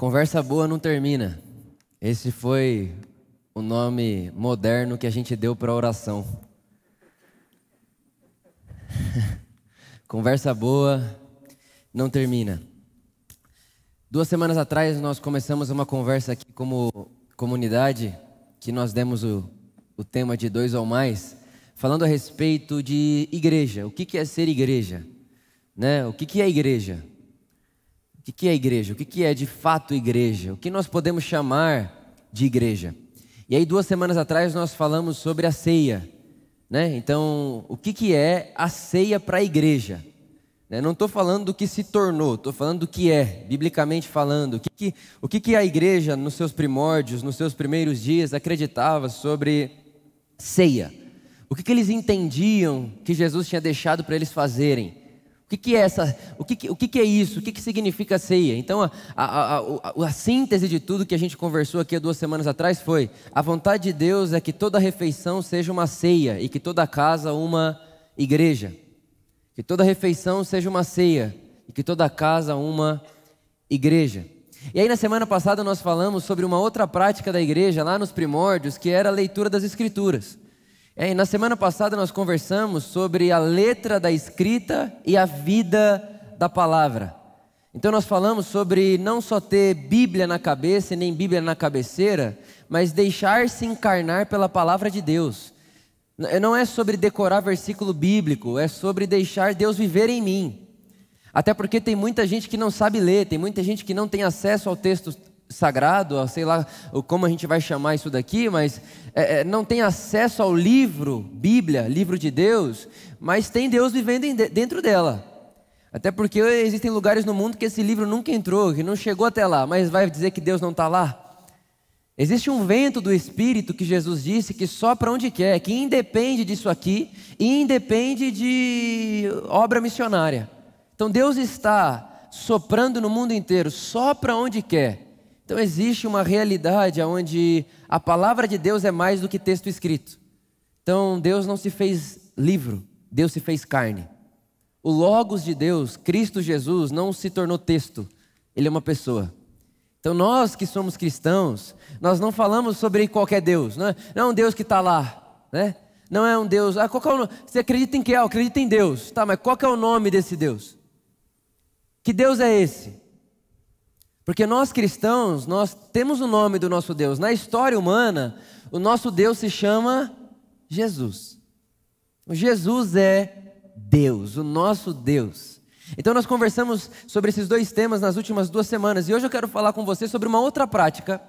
Conversa boa não termina. Esse foi o nome moderno que a gente deu para a oração. Conversa boa não termina. Duas semanas atrás nós começamos uma conversa aqui como comunidade, que nós demos o, o tema de dois ou mais, falando a respeito de igreja. O que, que é ser igreja? Né? O que, que é igreja? O que é igreja? O que é de fato igreja? O que nós podemos chamar de igreja? E aí, duas semanas atrás, nós falamos sobre a ceia. Né? Então, o que, que é a ceia para a igreja? Né? Não estou falando do que se tornou, estou falando do que é, biblicamente falando. O, que, que, o que, que a igreja, nos seus primórdios, nos seus primeiros dias, acreditava sobre ceia? O que, que eles entendiam que Jesus tinha deixado para eles fazerem? O que, que é essa? O que, o que, que é isso? O que, que significa ceia? Então, a, a, a, a, síntese de tudo que a gente conversou aqui há duas semanas atrás foi: a vontade de Deus é que toda refeição seja uma ceia e que toda casa uma igreja. Que toda refeição seja uma ceia e que toda casa uma igreja. E aí, na semana passada, nós falamos sobre uma outra prática da igreja, lá nos primórdios, que era a leitura das Escrituras. É, na semana passada nós conversamos sobre a letra da escrita e a vida da palavra. Então nós falamos sobre não só ter Bíblia na cabeça e nem Bíblia na cabeceira, mas deixar-se encarnar pela palavra de Deus. Não é sobre decorar versículo bíblico, é sobre deixar Deus viver em mim. Até porque tem muita gente que não sabe ler, tem muita gente que não tem acesso ao texto sagrado, sei lá como a gente vai chamar isso daqui, mas é, é, não tem acesso ao livro, Bíblia, livro de Deus, mas tem Deus vivendo dentro dela. Até porque existem lugares no mundo que esse livro nunca entrou, que não chegou até lá, mas vai dizer que Deus não está lá? Existe um vento do Espírito que Jesus disse que só para onde quer, que independe disso aqui e independe de obra missionária. Então Deus está soprando no mundo inteiro, só para onde quer. Então existe uma realidade onde a palavra de Deus é mais do que texto escrito. Então Deus não se fez livro, Deus se fez carne. O Logos de Deus, Cristo Jesus, não se tornou texto, ele é uma pessoa. Então nós que somos cristãos, nós não falamos sobre qualquer Deus, não é, não é um Deus que está lá, né? Não é um Deus. Ah, qual é o nome? Você acredita em que? Ah, acredita em Deus. Tá, mas qual é o nome desse Deus? Que Deus é esse? Porque nós cristãos, nós temos o nome do nosso Deus. Na história humana, o nosso Deus se chama Jesus. Jesus é Deus, o nosso Deus. Então nós conversamos sobre esses dois temas nas últimas duas semanas e hoje eu quero falar com você sobre uma outra prática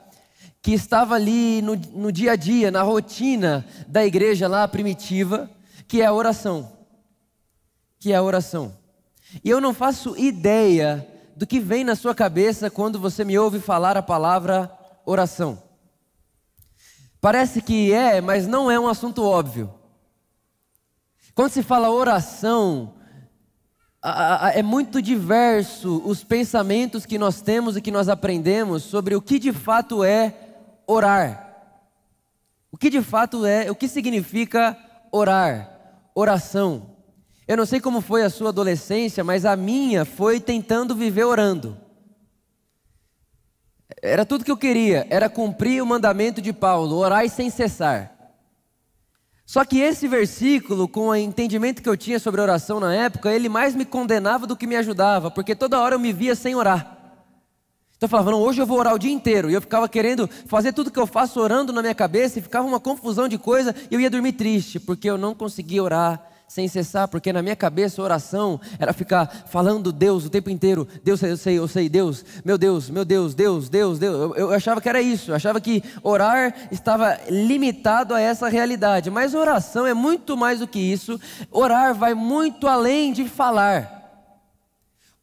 que estava ali no, no dia a dia, na rotina da igreja lá primitiva, que é a oração. Que é a oração. E eu não faço ideia do que vem na sua cabeça quando você me ouve falar a palavra oração. Parece que é, mas não é um assunto óbvio. Quando se fala oração, é muito diverso os pensamentos que nós temos e que nós aprendemos sobre o que de fato é orar. O que de fato é, o que significa orar, oração. Eu não sei como foi a sua adolescência, mas a minha foi tentando viver orando. Era tudo que eu queria, era cumprir o mandamento de Paulo, orar sem cessar. Só que esse versículo, com o entendimento que eu tinha sobre oração na época, ele mais me condenava do que me ajudava, porque toda hora eu me via sem orar. Então eu falava, não, hoje eu vou orar o dia inteiro. E eu ficava querendo fazer tudo que eu faço orando na minha cabeça, e ficava uma confusão de coisa, e eu ia dormir triste, porque eu não conseguia orar sem cessar, porque na minha cabeça a oração era ficar falando Deus o tempo inteiro. Deus, eu sei, eu sei, Deus, meu Deus, meu Deus, Deus, Deus, Deus. Eu, eu achava que era isso, eu achava que orar estava limitado a essa realidade. Mas oração é muito mais do que isso. Orar vai muito além de falar.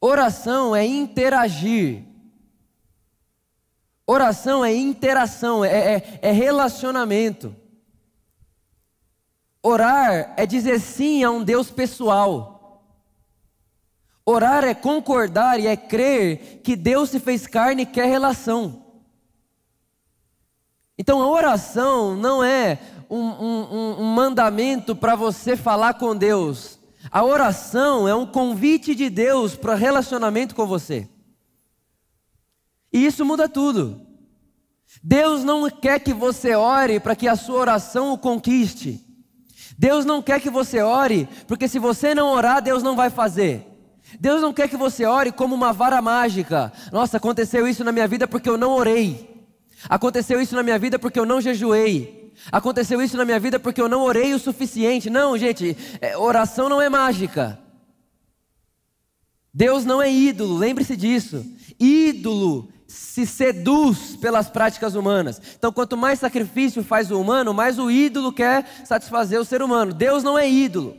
Oração é interagir. Oração é interação, é, é, é relacionamento. Orar é dizer sim a um Deus pessoal. Orar é concordar e é crer que Deus se fez carne e quer relação. Então a oração não é um, um, um mandamento para você falar com Deus. A oração é um convite de Deus para relacionamento com você. E isso muda tudo. Deus não quer que você ore para que a sua oração o conquiste. Deus não quer que você ore, porque se você não orar, Deus não vai fazer. Deus não quer que você ore como uma vara mágica. Nossa, aconteceu isso na minha vida porque eu não orei. Aconteceu isso na minha vida porque eu não jejuei. Aconteceu isso na minha vida porque eu não orei o suficiente. Não, gente, é, oração não é mágica. Deus não é ídolo, lembre-se disso. Ídolo se seduz pelas práticas humanas. Então, quanto mais sacrifício faz o humano, mais o ídolo quer satisfazer o ser humano. Deus não é ídolo.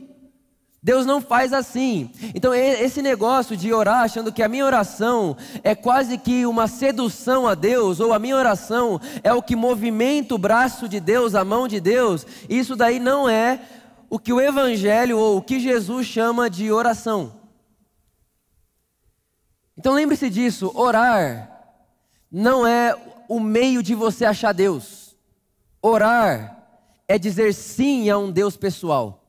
Deus não faz assim. Então, esse negócio de orar achando que a minha oração é quase que uma sedução a Deus, ou a minha oração é o que movimenta o braço de Deus, a mão de Deus, isso daí não é o que o Evangelho ou o que Jesus chama de oração. Então, lembre-se disso: orar não é o meio de você achar Deus. Orar é dizer sim a um Deus pessoal.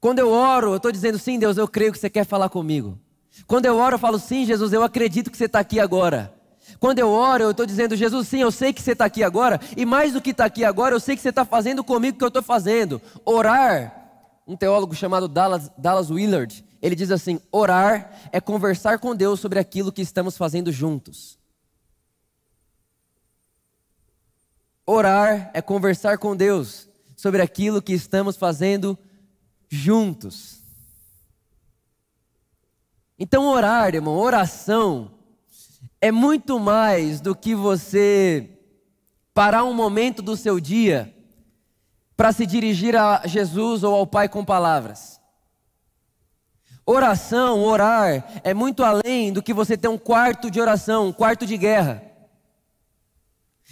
Quando eu oro, eu estou dizendo sim, Deus, eu creio que você quer falar comigo. Quando eu oro, eu falo sim, Jesus, eu acredito que você está aqui agora. Quando eu oro, eu estou dizendo, Jesus, sim, eu sei que você está aqui agora, e mais do que está aqui agora, eu sei que você está fazendo comigo o que eu estou fazendo. Orar, um teólogo chamado Dallas, Dallas Willard, ele diz assim: orar é conversar com Deus sobre aquilo que estamos fazendo juntos. Orar é conversar com Deus sobre aquilo que estamos fazendo juntos. Então, orar, irmão, oração, é muito mais do que você parar um momento do seu dia para se dirigir a Jesus ou ao Pai com palavras. Oração, orar, é muito além do que você ter um quarto de oração, um quarto de guerra.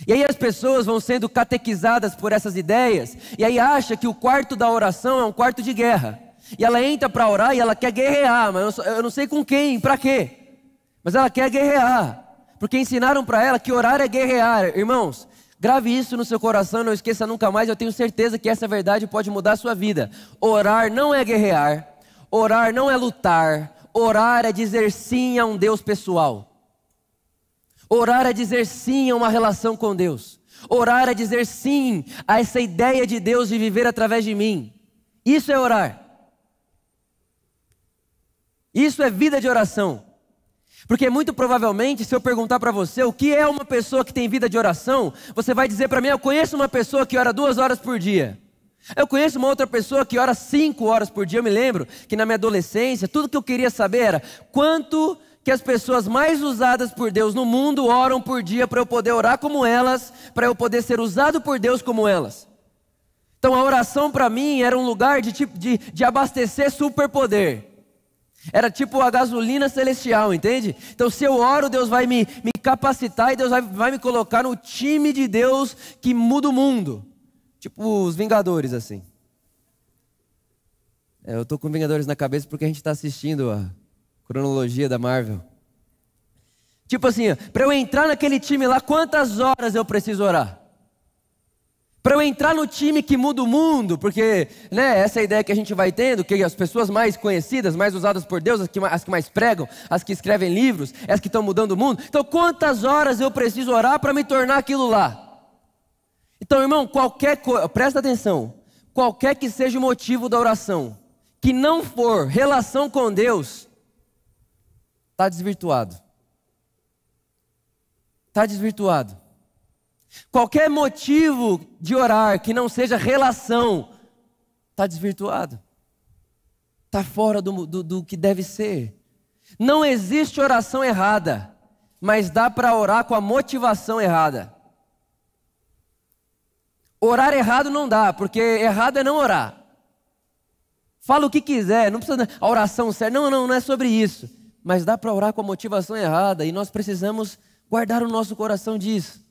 E aí as pessoas vão sendo catequizadas por essas ideias, e aí acha que o quarto da oração é um quarto de guerra. E ela entra para orar e ela quer guerrear, mas eu não sei com quem, para quê. Mas ela quer guerrear, porque ensinaram para ela que orar é guerrear. Irmãos, grave isso no seu coração, não esqueça nunca mais, eu tenho certeza que essa verdade pode mudar a sua vida. Orar não é guerrear, orar não é lutar, orar é dizer sim a um Deus pessoal. Orar é dizer sim a uma relação com Deus. Orar é dizer sim a essa ideia de Deus de viver através de mim. Isso é orar. Isso é vida de oração. Porque muito provavelmente, se eu perguntar para você o que é uma pessoa que tem vida de oração, você vai dizer para mim: eu conheço uma pessoa que ora duas horas por dia. Eu conheço uma outra pessoa que ora cinco horas por dia. Eu me lembro que na minha adolescência, tudo que eu queria saber era quanto que as pessoas mais usadas por Deus no mundo oram por dia para eu poder orar como elas, para eu poder ser usado por Deus como elas. Então a oração para mim era um lugar de, de, de abastecer superpoder. Era tipo a gasolina celestial, entende? Então, se eu oro, Deus vai me, me capacitar e Deus vai, vai me colocar no time de Deus que muda o mundo. Tipo os Vingadores, assim. É, eu estou com Vingadores na cabeça porque a gente está assistindo a, cronologia da Marvel. Tipo assim, para eu entrar naquele time lá, quantas horas eu preciso orar? Para eu entrar no time que muda o mundo, porque né, essa é a ideia que a gente vai tendo, que as pessoas mais conhecidas, mais usadas por Deus, as que, as que mais pregam, as que escrevem livros, as que estão mudando o mundo. Então, quantas horas eu preciso orar para me tornar aquilo lá? Então, irmão, qualquer coisa, presta atenção, qualquer que seja o motivo da oração, que não for relação com Deus, está desvirtuado. Está desvirtuado. Qualquer motivo de orar que não seja relação, está desvirtuado. Está fora do, do, do que deve ser. Não existe oração errada, mas dá para orar com a motivação errada. Orar errado não dá, porque errado é não orar. Fala o que quiser, não precisa a oração certa. Não, não, não é sobre isso mas dá para orar com a motivação errada e nós precisamos guardar o nosso coração disso.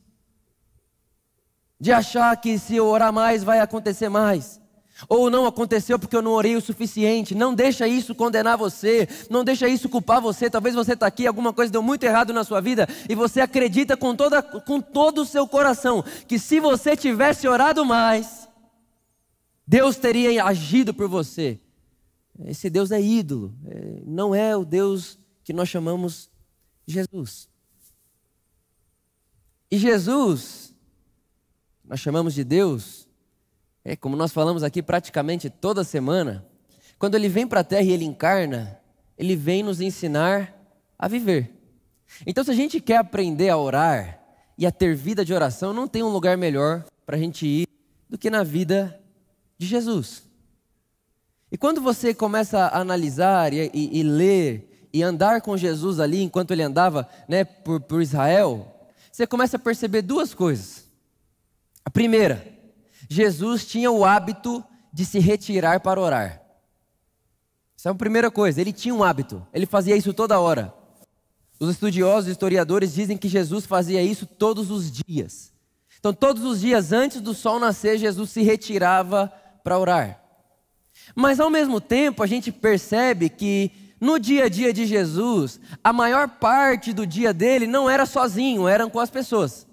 De achar que se eu orar mais vai acontecer mais. Ou não aconteceu porque eu não orei o suficiente. Não deixa isso condenar você. Não deixa isso culpar você. Talvez você está aqui, alguma coisa deu muito errado na sua vida. E você acredita com, toda, com todo o seu coração que se você tivesse orado mais, Deus teria agido por você. Esse Deus é ídolo. É, não é o Deus que nós chamamos Jesus. E Jesus, nós chamamos de Deus, é como nós falamos aqui praticamente toda semana, quando ele vem para a terra e ele encarna, ele vem nos ensinar a viver. Então, se a gente quer aprender a orar e a ter vida de oração, não tem um lugar melhor para a gente ir do que na vida de Jesus. E quando você começa a analisar e, e, e ler e andar com Jesus ali enquanto ele andava né, por, por Israel, você começa a perceber duas coisas. A primeira, Jesus tinha o hábito de se retirar para orar. Essa é a primeira coisa, ele tinha um hábito, ele fazia isso toda hora. Os estudiosos, historiadores dizem que Jesus fazia isso todos os dias. Então, todos os dias antes do sol nascer, Jesus se retirava para orar. Mas ao mesmo tempo, a gente percebe que no dia a dia de Jesus, a maior parte do dia dele não era sozinho, eram com as pessoas.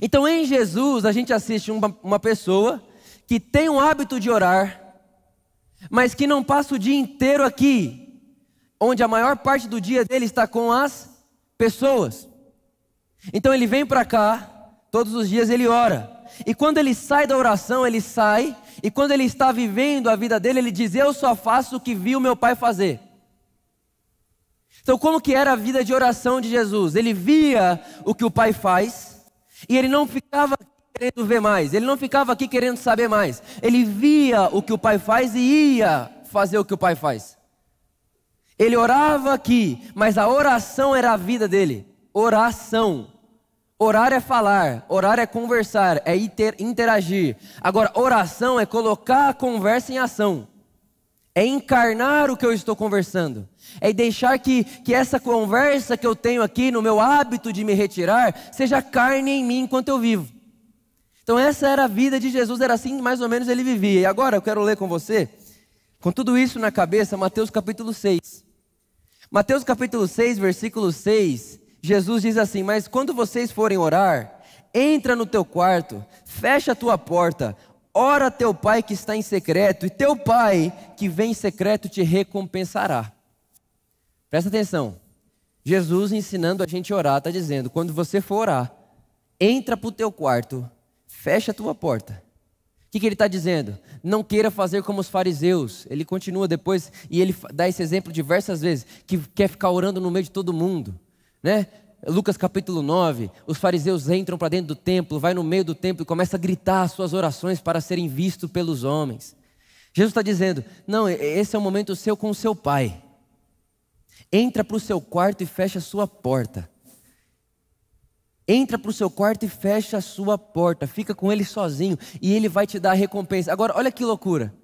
Então em Jesus a gente assiste uma, uma pessoa que tem o hábito de orar, mas que não passa o dia inteiro aqui, onde a maior parte do dia dele está com as pessoas. Então ele vem para cá, todos os dias ele ora. E quando ele sai da oração, ele sai, e quando ele está vivendo a vida dele, ele diz: Eu só faço o que vi o meu pai fazer. Então, como que era a vida de oração de Jesus? Ele via o que o pai faz, e ele não ficava querendo ver mais, ele não ficava aqui querendo saber mais. Ele via o que o pai faz e ia fazer o que o pai faz. Ele orava aqui, mas a oração era a vida dele. Oração. Orar é falar, orar é conversar, é interagir. Agora, oração é colocar a conversa em ação, é encarnar o que eu estou conversando, é deixar que, que essa conversa que eu tenho aqui no meu hábito de me retirar seja carne em mim enquanto eu vivo. Então, essa era a vida de Jesus, era assim mais ou menos ele vivia. E agora eu quero ler com você, com tudo isso na cabeça, Mateus capítulo 6. Mateus capítulo 6, versículo 6 Jesus diz assim: Mas quando vocês forem orar, entra no teu quarto, fecha a tua porta, ora teu pai que está em secreto, e teu pai que vem em secreto te recompensará. Presta atenção. Jesus ensinando a gente a orar, está dizendo: quando você for orar, entra para o teu quarto, fecha a tua porta. O que, que ele está dizendo? Não queira fazer como os fariseus. Ele continua depois e ele dá esse exemplo diversas vezes, que quer ficar orando no meio de todo mundo né? Lucas capítulo 9, os fariseus entram para dentro do templo, vai no meio do templo e começa a gritar as suas orações para serem vistos pelos homens. Jesus está dizendo: não, esse é o momento seu com o seu pai. Entra para o seu quarto e fecha a sua porta. Entra para o seu quarto e fecha a sua porta. Fica com ele sozinho e ele vai te dar a recompensa. Agora, olha que loucura.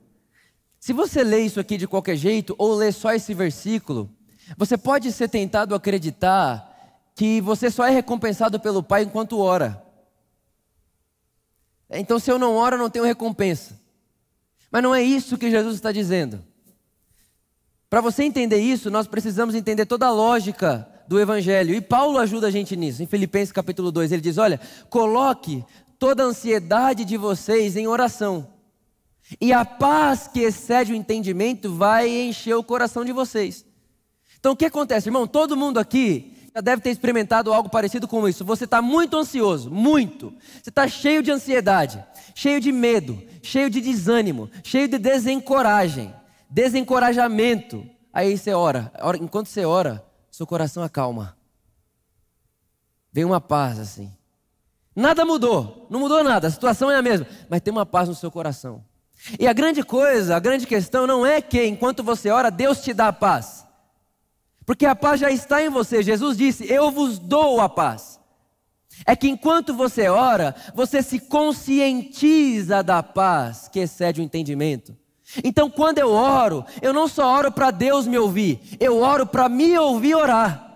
Se você lê isso aqui de qualquer jeito ou lê só esse versículo, você pode ser tentado a acreditar que você só é recompensado pelo Pai enquanto ora. Então, se eu não oro, eu não tenho recompensa. Mas não é isso que Jesus está dizendo. Para você entender isso, nós precisamos entender toda a lógica do Evangelho. E Paulo ajuda a gente nisso. Em Filipenses capítulo 2, ele diz: Olha, coloque toda a ansiedade de vocês em oração. E a paz que excede o entendimento vai encher o coração de vocês. Então o que acontece, irmão? Todo mundo aqui já deve ter experimentado algo parecido com isso. Você está muito ansioso, muito. Você está cheio de ansiedade, cheio de medo, cheio de desânimo, cheio de desencoragem, desencorajamento. Aí você ora. Enquanto você ora, seu coração acalma. Vem uma paz assim. Nada mudou, não mudou nada, a situação é a mesma, mas tem uma paz no seu coração. E a grande coisa, a grande questão não é que enquanto você ora, Deus te dá a paz. Porque a paz já está em você. Jesus disse: Eu vos dou a paz. É que enquanto você ora, você se conscientiza da paz que excede o entendimento. Então, quando eu oro, eu não só oro para Deus me ouvir, eu oro para me ouvir orar.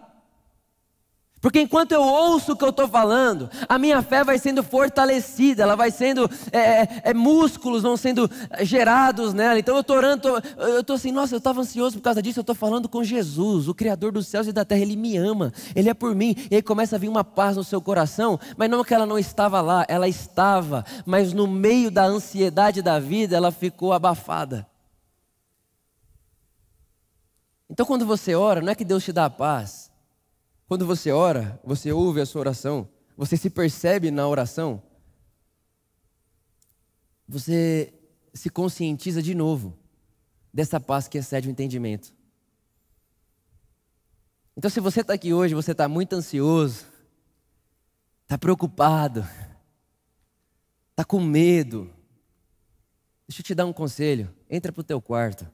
Porque enquanto eu ouço o que eu estou falando, a minha fé vai sendo fortalecida, ela vai sendo, é, é, é músculos vão sendo gerados nela. Então eu estou orando, tô, eu estou assim, nossa, eu estava ansioso por causa disso, eu estou falando com Jesus, o Criador dos céus e da terra, Ele me ama, Ele é por mim. E aí começa a vir uma paz no seu coração, mas não que ela não estava lá, ela estava, mas no meio da ansiedade da vida, ela ficou abafada. Então quando você ora, não é que Deus te dá a paz, Quando você ora, você ouve a sua oração, você se percebe na oração, você se conscientiza de novo dessa paz que excede o entendimento. Então, se você está aqui hoje, você está muito ansioso, está preocupado, está com medo, deixa eu te dar um conselho: entra para o teu quarto,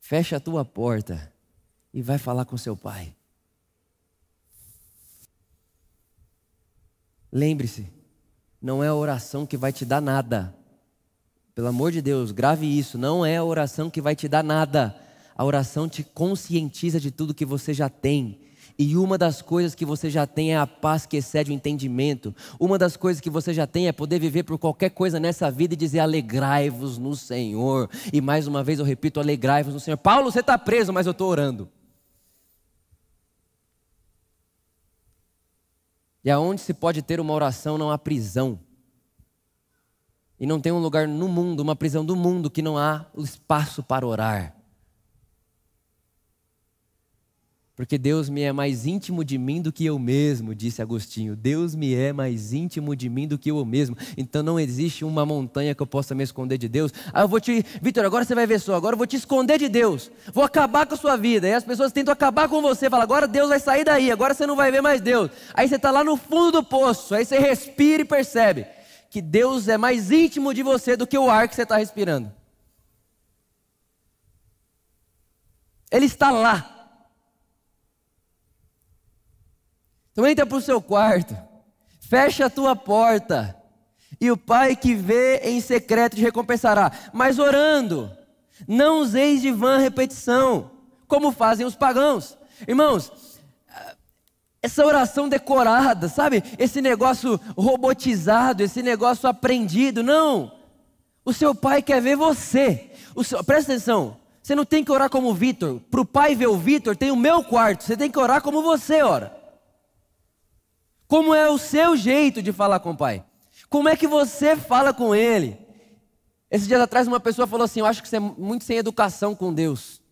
fecha a tua porta e vai falar com seu pai. Lembre-se, não é a oração que vai te dar nada. Pelo amor de Deus, grave isso. Não é a oração que vai te dar nada. A oração te conscientiza de tudo que você já tem. E uma das coisas que você já tem é a paz que excede o entendimento. Uma das coisas que você já tem é poder viver por qualquer coisa nessa vida e dizer: alegrai-vos no Senhor. E mais uma vez eu repito: alegrai-vos no Senhor. Paulo, você está preso, mas eu estou orando. E aonde se pode ter uma oração não há prisão. E não tem um lugar no mundo, uma prisão do mundo, que não há espaço para orar. Porque Deus me é mais íntimo de mim do que eu mesmo, disse Agostinho. Deus me é mais íntimo de mim do que eu mesmo. Então não existe uma montanha que eu possa me esconder de Deus. Ah, eu vou te. Vitor, agora você vai ver só. Agora eu vou te esconder de Deus. Vou acabar com a sua vida. E as pessoas tentam acabar com você. Fala, agora Deus vai sair daí. Agora você não vai ver mais Deus. Aí você está lá no fundo do poço. Aí você respira e percebe que Deus é mais íntimo de você do que o ar que você está respirando. Ele está lá. Então entra para o seu quarto, fecha a tua porta, e o Pai que vê em secreto te recompensará. Mas orando, não useis de vã repetição, como fazem os pagãos. Irmãos, essa oração decorada, sabe? Esse negócio robotizado, esse negócio aprendido, não. O seu pai quer ver você. Seu, presta atenção, você não tem que orar como o Vitor. Para o pai ver o Vitor, tem o meu quarto. Você tem que orar como você ora. Como é o seu jeito de falar com o pai? Como é que você fala com ele? Esses dias atrás uma pessoa falou assim: Eu acho que você é muito sem educação com Deus.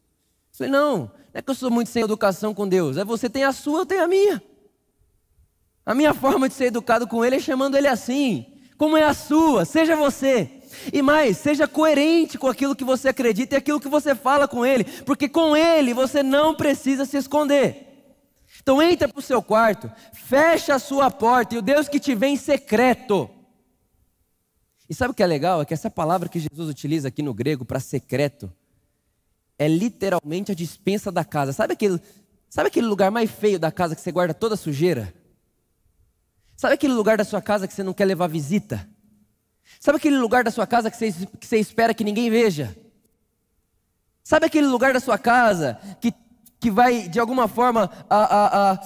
Eu falei: Não, não é que eu sou muito sem educação com Deus. É você tem a sua, eu tenho a minha. A minha forma de ser educado com ele é chamando ele assim. Como é a sua? Seja você. E mais, seja coerente com aquilo que você acredita e aquilo que você fala com ele, porque com ele você não precisa se esconder. Então entra para o seu quarto, fecha a sua porta e o Deus que te vê em secreto. E sabe o que é legal? É que essa palavra que Jesus utiliza aqui no grego para secreto é literalmente a dispensa da casa. Sabe aquele, sabe aquele lugar mais feio da casa que você guarda toda a sujeira? Sabe aquele lugar da sua casa que você não quer levar visita? Sabe aquele lugar da sua casa que você, que você espera que ninguém veja? Sabe aquele lugar da sua casa que que vai, de alguma forma, a, a, a,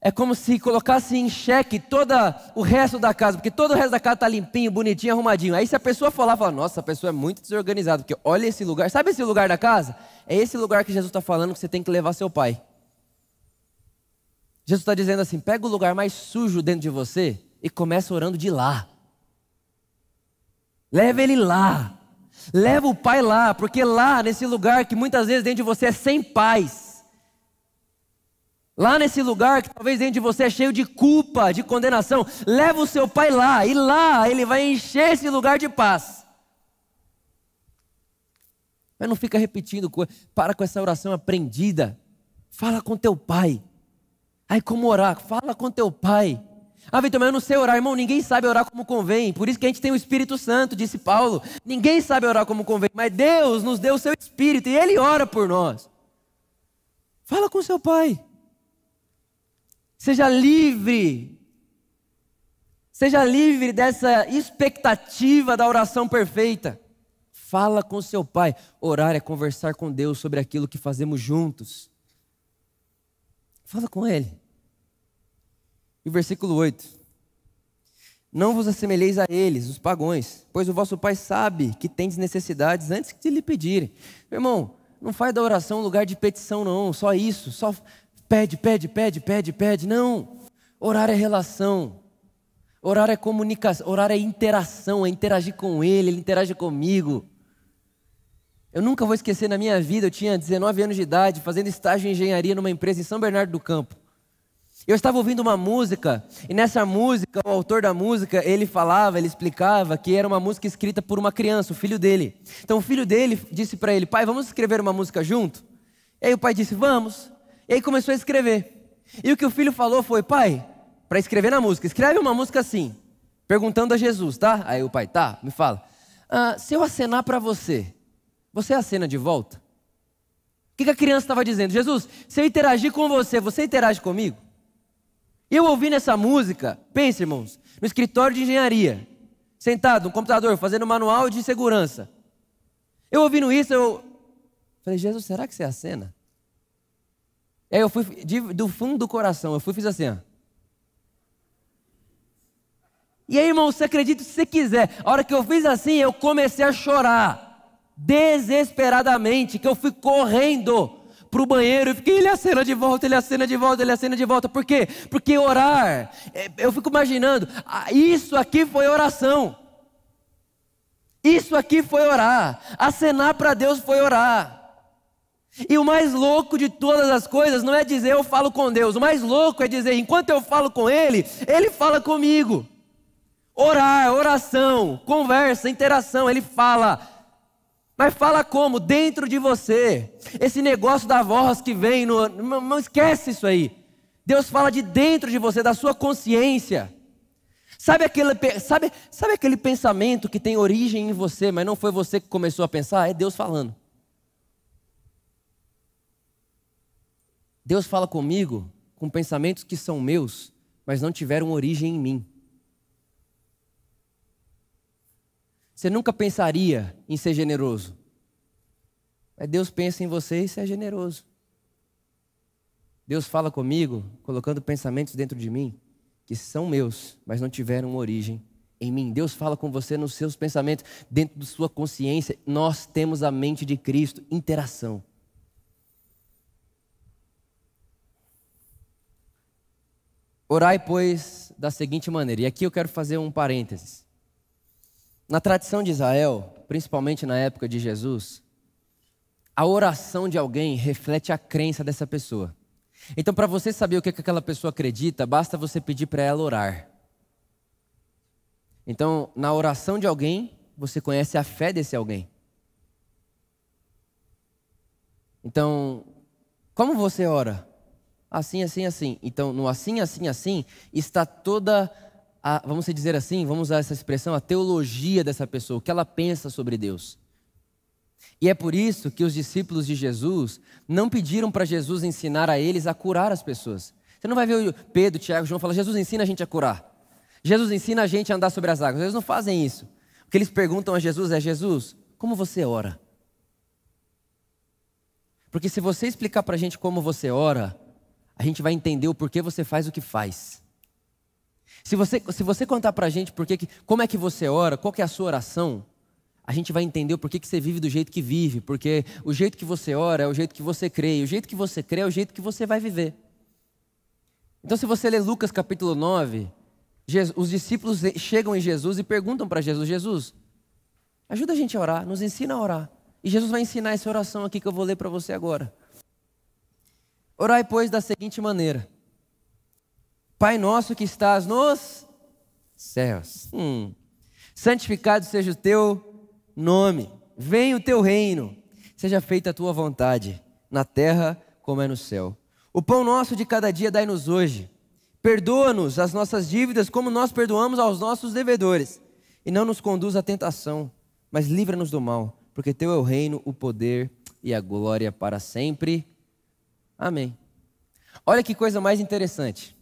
é como se colocasse em xeque todo o resto da casa, porque todo o resto da casa está limpinho, bonitinho, arrumadinho. Aí se a pessoa lá, fala, nossa, a pessoa é muito desorganizada, porque olha esse lugar, sabe esse lugar da casa? É esse lugar que Jesus está falando que você tem que levar seu pai. Jesus está dizendo assim: pega o lugar mais sujo dentro de você e começa orando de lá. Leva ele lá. Leva o pai lá, porque lá, nesse lugar que muitas vezes dentro de você é sem paz Lá nesse lugar que talvez dentro de você é cheio de culpa, de condenação, leva o seu pai lá, e lá ele vai encher esse lugar de paz. Mas não fica repetindo, para com essa oração aprendida. Fala com teu pai. Aí como orar? Fala com teu pai. Ah, Vitor, mas eu não sei orar, irmão. Ninguém sabe orar como convém. Por isso que a gente tem o Espírito Santo, disse Paulo. Ninguém sabe orar como convém, mas Deus nos deu o seu Espírito e Ele ora por nós. Fala com seu pai. Seja livre. Seja livre dessa expectativa da oração perfeita. Fala com seu pai. Orar é conversar com Deus sobre aquilo que fazemos juntos. Fala com ele. E o versículo 8. Não vos assemelheis a eles, os pagões, pois o vosso pai sabe que tendes necessidades antes de lhe pedirem. Meu irmão, não faz da oração um lugar de petição, não, só isso, só Pede, pede, pede, pede, pede. Não. Orar é relação. Orar é comunicação. Orar é interação, é interagir com Ele, Ele interage comigo. Eu nunca vou esquecer na minha vida, eu tinha 19 anos de idade, fazendo estágio em engenharia numa empresa em São Bernardo do Campo. Eu estava ouvindo uma música, e nessa música, o autor da música, ele falava, ele explicava que era uma música escrita por uma criança, o filho dele. Então o filho dele disse para ele: Pai, vamos escrever uma música junto? E aí o pai disse: Vamos. E aí começou a escrever. E o que o filho falou foi: Pai, para escrever na música, escreve uma música assim, perguntando a Jesus, tá? Aí o pai: Tá, me fala. Ah, se eu acenar para você, você acena de volta? O que, que a criança estava dizendo? Jesus, se eu interagir com você, você interage comigo? Eu ouvindo essa música, pense, irmãos, no escritório de engenharia, sentado no computador, fazendo manual de segurança. Eu ouvindo isso, eu falei, Jesus, será que você acena? Aí eu fui, de, do fundo do coração, eu fui e fiz assim, ó. E aí, irmão, você acredita se você quiser. A hora que eu fiz assim, eu comecei a chorar. Desesperadamente, que eu fui correndo para o banheiro e fiquei, ele acena de volta, ele acena de volta, ele acena de volta. Por quê? Porque orar, é, eu fico imaginando, isso aqui foi oração. Isso aqui foi orar. Acenar para Deus foi orar. E o mais louco de todas as coisas não é dizer eu falo com Deus, o mais louco é dizer enquanto eu falo com Ele, Ele fala comigo. Orar, oração, conversa, interação, Ele fala. Mas fala como? Dentro de você. Esse negócio da voz que vem, no, não, não esquece isso aí. Deus fala de dentro de você, da sua consciência. Sabe aquele, sabe, sabe aquele pensamento que tem origem em você, mas não foi você que começou a pensar? É Deus falando. Deus fala comigo com pensamentos que são meus, mas não tiveram origem em mim. Você nunca pensaria em ser generoso. Mas Deus pensa em você e você é generoso. Deus fala comigo, colocando pensamentos dentro de mim que são meus, mas não tiveram origem em mim. Deus fala com você nos seus pensamentos, dentro da sua consciência. Nós temos a mente de Cristo, interação. Orai, pois, da seguinte maneira, e aqui eu quero fazer um parênteses. Na tradição de Israel, principalmente na época de Jesus, a oração de alguém reflete a crença dessa pessoa. Então, para você saber o que, que aquela pessoa acredita, basta você pedir para ela orar. Então, na oração de alguém, você conhece a fé desse alguém. Então, como você ora? Assim, assim, assim. Então, no assim, assim, assim, está toda a, vamos dizer assim, vamos usar essa expressão, a teologia dessa pessoa, o que ela pensa sobre Deus. E é por isso que os discípulos de Jesus não pediram para Jesus ensinar a eles a curar as pessoas. Você não vai ver o Pedro, Tiago, João falar, Jesus ensina a gente a curar. Jesus ensina a gente a andar sobre as águas. Eles não fazem isso. O que eles perguntam a Jesus é: Jesus, como você ora? Porque se você explicar para a gente como você ora, a gente vai entender o porquê você faz o que faz. Se você, se você contar para a gente porque, como é que você ora, qual é a sua oração, a gente vai entender o porquê que você vive do jeito que vive, porque o jeito que você ora é o jeito que você crê, e o jeito que você crê é o jeito que você vai viver. Então, se você ler Lucas capítulo 9, Jesus, os discípulos chegam em Jesus e perguntam para Jesus: Jesus, ajuda a gente a orar, nos ensina a orar. E Jesus vai ensinar essa oração aqui que eu vou ler para você agora. Orai, pois, da seguinte maneira. Pai nosso que estás nos céus. Hum. Santificado seja o teu nome. Venha o teu reino. Seja feita a tua vontade, na terra como é no céu. O pão nosso de cada dia dai-nos hoje. Perdoa-nos as nossas dívidas, como nós perdoamos aos nossos devedores. E não nos conduz à tentação, mas livra-nos do mal, porque teu é o reino, o poder e a glória para sempre. Amém. Olha que coisa mais interessante.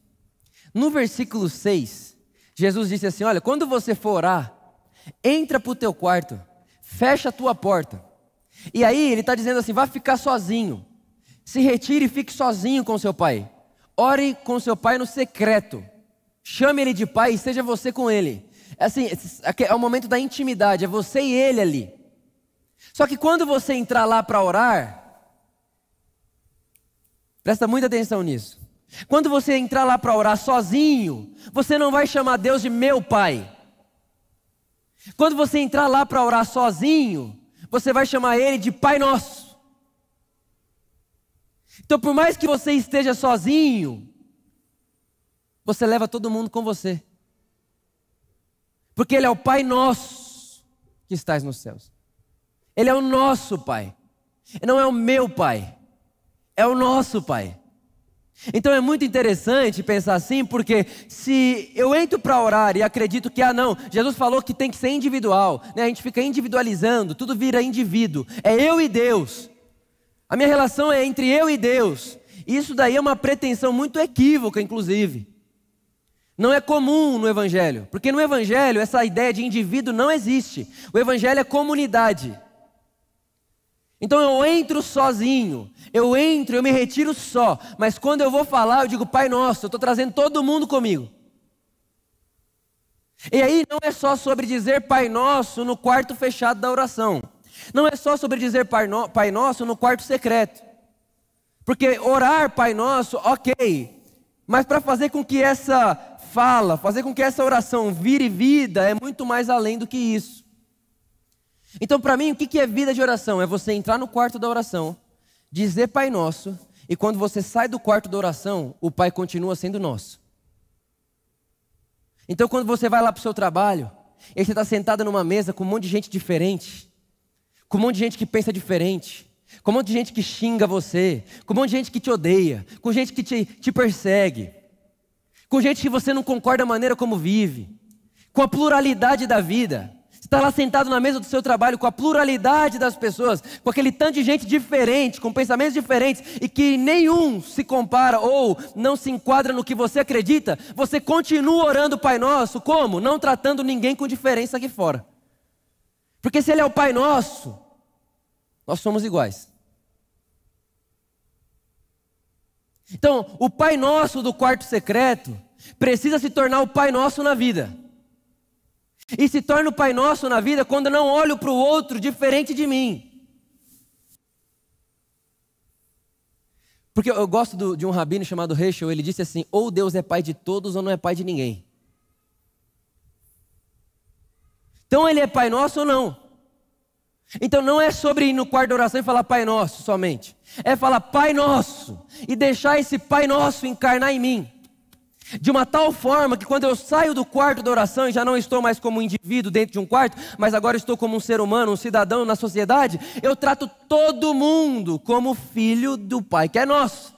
No versículo 6, Jesus disse assim: Olha, quando você for orar, entra para o teu quarto, fecha a tua porta. E aí ele está dizendo assim: vá ficar sozinho. Se retire e fique sozinho com seu pai. Ore com seu pai no secreto. Chame ele de pai e seja você com ele. É assim, é o momento da intimidade, é você e ele ali. Só que quando você entrar lá para orar, presta muita atenção nisso. Quando você entrar lá para orar sozinho, você não vai chamar Deus de meu pai. Quando você entrar lá para orar sozinho, você vai chamar Ele de Pai Nosso. Então, por mais que você esteja sozinho, você leva todo mundo com você. Porque Ele é o Pai nosso que estás nos céus. Ele é o nosso Pai. Não é o meu Pai. É o nosso Pai. Então é muito interessante pensar assim, porque se eu entro para orar e acredito que, ah, não, Jesus falou que tem que ser individual, né? a gente fica individualizando, tudo vira indivíduo, é eu e Deus. A minha relação é entre eu e Deus. Isso daí é uma pretensão muito equívoca, inclusive. Não é comum no Evangelho, porque no Evangelho essa ideia de indivíduo não existe. O Evangelho é comunidade. Então eu entro sozinho, eu entro, eu me retiro só, mas quando eu vou falar, eu digo, Pai Nosso, eu estou trazendo todo mundo comigo. E aí não é só sobre dizer Pai Nosso no quarto fechado da oração, não é só sobre dizer Pai, no, Pai Nosso no quarto secreto, porque orar Pai Nosso, ok, mas para fazer com que essa fala, fazer com que essa oração vire vida, é muito mais além do que isso. Então, para mim, o que é vida de oração? É você entrar no quarto da oração, dizer Pai Nosso, e quando você sai do quarto da oração, o Pai continua sendo nosso. Então, quando você vai lá para o seu trabalho, e você está sentado numa mesa com um monte de gente diferente, com um monte de gente que pensa diferente, com um monte de gente que xinga você, com um monte de gente que te odeia, com gente que te, te persegue, com gente que você não concorda da maneira como vive, com a pluralidade da vida está lá sentado na mesa do seu trabalho com a pluralidade das pessoas, com aquele tanto de gente diferente, com pensamentos diferentes e que nenhum se compara ou não se enquadra no que você acredita, você continua orando o Pai Nosso, como? Não tratando ninguém com diferença aqui fora. Porque se Ele é o Pai Nosso, nós somos iguais. Então, o Pai Nosso do quarto secreto precisa se tornar o Pai Nosso na vida. E se torna o Pai Nosso na vida quando não olho para o outro diferente de mim. Porque eu gosto do, de um rabino chamado Heschel, ele disse assim: ou Deus é pai de todos ou não é pai de ninguém. Então ele é pai nosso ou não? Então não é sobre ir no quarto de oração e falar Pai Nosso somente. É falar Pai Nosso e deixar esse Pai Nosso encarnar em mim. De uma tal forma que quando eu saio do quarto da oração e já não estou mais como um indivíduo dentro de um quarto, mas agora estou como um ser humano, um cidadão na sociedade, eu trato todo mundo como filho do Pai que é nosso.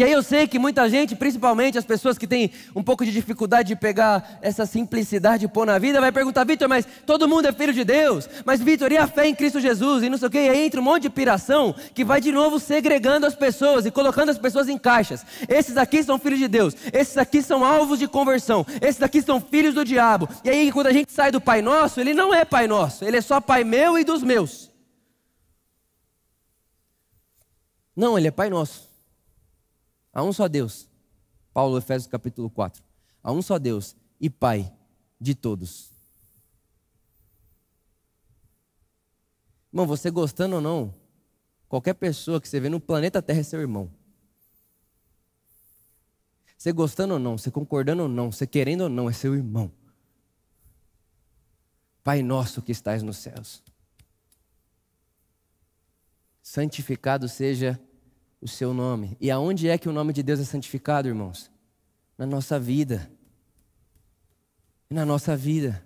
E aí eu sei que muita gente, principalmente as pessoas que têm um pouco de dificuldade de pegar essa simplicidade e pôr na vida, vai perguntar, Vitor, mas todo mundo é filho de Deus? Mas Vitor, e a fé em Cristo Jesus? E não sei o quê, e aí entra um monte de piração que vai de novo segregando as pessoas e colocando as pessoas em caixas. Esses aqui são filhos de Deus, esses aqui são alvos de conversão, esses aqui são filhos do diabo. E aí quando a gente sai do Pai Nosso, ele não é Pai Nosso, ele é só Pai meu e dos meus. Não, ele é Pai Nosso. Há um só Deus. Paulo, Efésios capítulo 4. Há um só Deus e Pai de todos. Irmão, você gostando ou não, qualquer pessoa que você vê no planeta Terra é seu irmão. Você gostando ou não, você concordando ou não, você querendo ou não, é seu irmão. Pai nosso que estás nos céus. Santificado seja o seu nome. E aonde é que o nome de Deus é santificado, irmãos? Na nossa vida. Na nossa vida.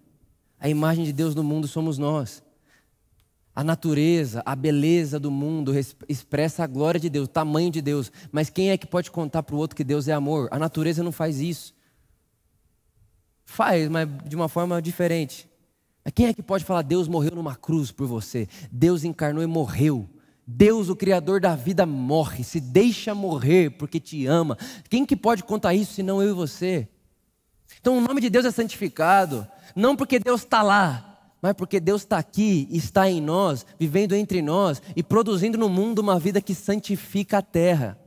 A imagem de Deus no mundo somos nós. A natureza, a beleza do mundo expressa a glória de Deus, o tamanho de Deus. Mas quem é que pode contar para o outro que Deus é amor? A natureza não faz isso. Faz, mas de uma forma diferente. Mas quem é que pode falar, Deus morreu numa cruz por você? Deus encarnou e morreu. Deus, o Criador da vida, morre, se deixa morrer porque te ama. Quem que pode contar isso senão eu e você? Então o nome de Deus é santificado, não porque Deus está lá, mas porque Deus está aqui, está em nós, vivendo entre nós e produzindo no mundo uma vida que santifica a terra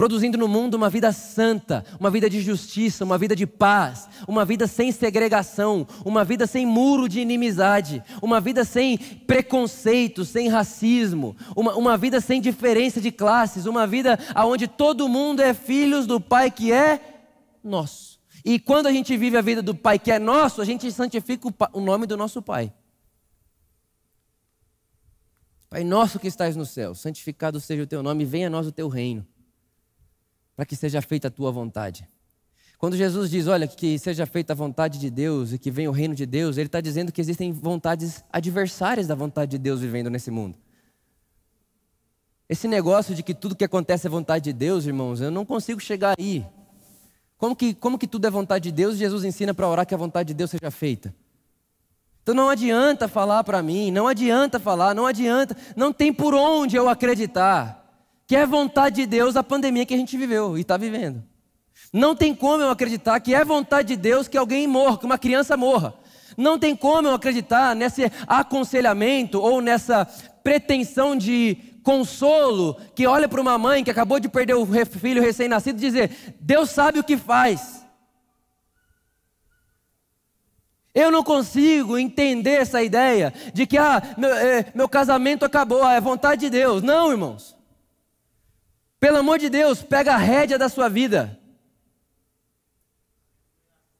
produzindo no mundo uma vida santa, uma vida de justiça, uma vida de paz, uma vida sem segregação, uma vida sem muro de inimizade, uma vida sem preconceito, sem racismo, uma, uma vida sem diferença de classes, uma vida onde todo mundo é filhos do Pai que é nosso. E quando a gente vive a vida do Pai que é nosso, a gente santifica o, o nome do nosso Pai. Pai nosso que estás no céu, santificado seja o teu nome, venha a nós o teu reino. Para que seja feita a tua vontade. Quando Jesus diz, olha, que seja feita a vontade de Deus e que venha o reino de Deus, ele está dizendo que existem vontades adversárias da vontade de Deus vivendo nesse mundo. Esse negócio de que tudo que acontece é vontade de Deus, irmãos, eu não consigo chegar aí. Como que, como que tudo é vontade de Deus? Jesus ensina para orar que a vontade de Deus seja feita. Então não adianta falar para mim, não adianta falar, não adianta, não tem por onde eu acreditar que é vontade de Deus a pandemia que a gente viveu e está vivendo. Não tem como eu acreditar que é vontade de Deus que alguém morra, que uma criança morra. Não tem como eu acreditar nesse aconselhamento ou nessa pretensão de consolo que olha para uma mãe que acabou de perder o filho recém-nascido e dizer: Deus sabe o que faz. Eu não consigo entender essa ideia de que ah, meu, é, meu casamento acabou, ah, é vontade de Deus. Não, irmãos. Pelo amor de Deus, pega a rédea da sua vida.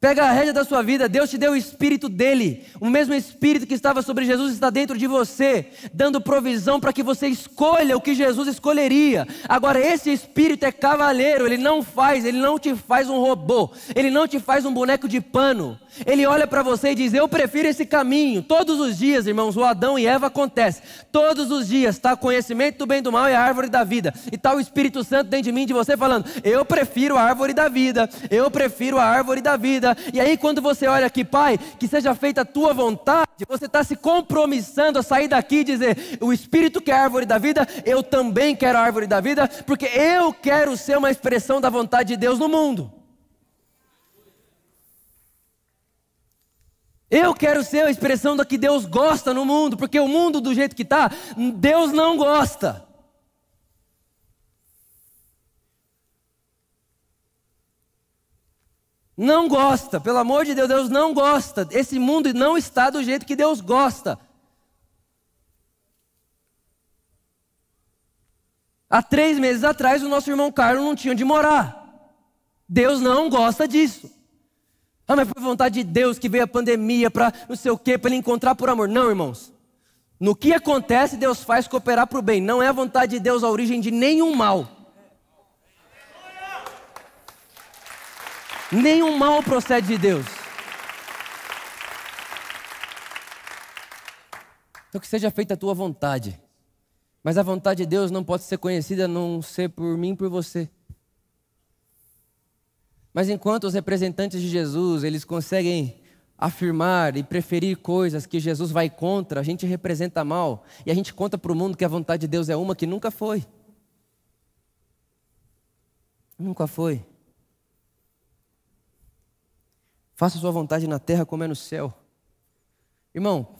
Pega a rédea da sua vida, Deus te deu o espírito dele. O mesmo espírito que estava sobre Jesus está dentro de você, dando provisão para que você escolha o que Jesus escolheria. Agora, esse espírito é cavaleiro, ele não faz, ele não te faz um robô, ele não te faz um boneco de pano. Ele olha para você e diz: Eu prefiro esse caminho. Todos os dias, irmãos, o Adão e Eva acontece. Todos os dias está conhecimento do bem e do mal e a árvore da vida. E está o Espírito Santo dentro de mim, de você, falando: Eu prefiro a árvore da vida. Eu prefiro a árvore da vida. E aí, quando você olha aqui, Pai, que seja feita a tua vontade, você está se compromissando a sair daqui e dizer: O Espírito quer a árvore da vida, eu também quero a árvore da vida, porque eu quero ser uma expressão da vontade de Deus no mundo. Eu quero ser a expressão do que Deus gosta no mundo, porque o mundo do jeito que está, Deus não gosta. Não gosta, pelo amor de Deus, Deus não gosta. Esse mundo não está do jeito que Deus gosta. Há três meses atrás, o nosso irmão Carlos não tinha onde morar. Deus não gosta disso. Ah, mas foi vontade de Deus que veio a pandemia para não sei o quê, para ele encontrar por amor. Não, irmãos. No que acontece, Deus faz cooperar para o bem. Não é a vontade de Deus a origem de nenhum mal. Nenhum mal procede de Deus. Então que seja feita a tua vontade. Mas a vontade de Deus não pode ser conhecida não ser por mim por você. Mas enquanto os representantes de Jesus, eles conseguem afirmar e preferir coisas que Jesus vai contra, a gente representa mal e a gente conta para o mundo que a vontade de Deus é uma que nunca foi. Nunca foi. Faça sua vontade na terra como é no céu. Irmão,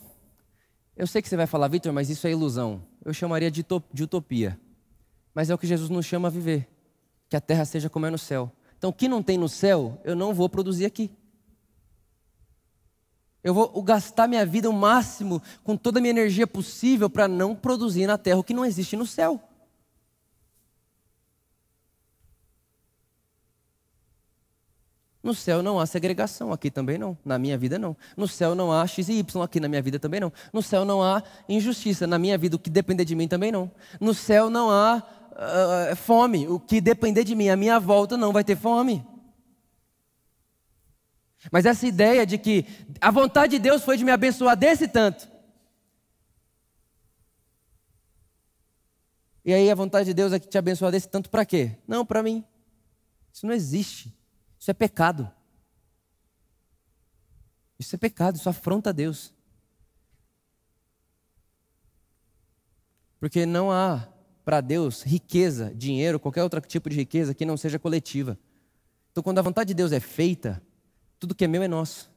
eu sei que você vai falar, Vitor, mas isso é ilusão. Eu chamaria de utopia. Mas é o que Jesus nos chama a viver. Que a terra seja como é no céu. Então, o que não tem no céu, eu não vou produzir aqui. Eu vou gastar minha vida o máximo, com toda a minha energia possível, para não produzir na terra o que não existe no céu. No céu não há segregação, aqui também não. Na minha vida não. No céu não há X e Y, aqui na minha vida também não. No céu não há injustiça, na minha vida o que depender de mim também não. No céu não há uh, fome. O que depender de mim, a minha volta não vai ter fome. Mas essa ideia de que a vontade de Deus foi de me abençoar desse tanto. E aí a vontade de Deus é que te abençoar desse tanto para quê? Não, para mim. Isso não existe. Isso é pecado. Isso é pecado, isso afronta a Deus. Porque não há para Deus riqueza, dinheiro, qualquer outro tipo de riqueza que não seja coletiva. Então, quando a vontade de Deus é feita, tudo que é meu é nosso.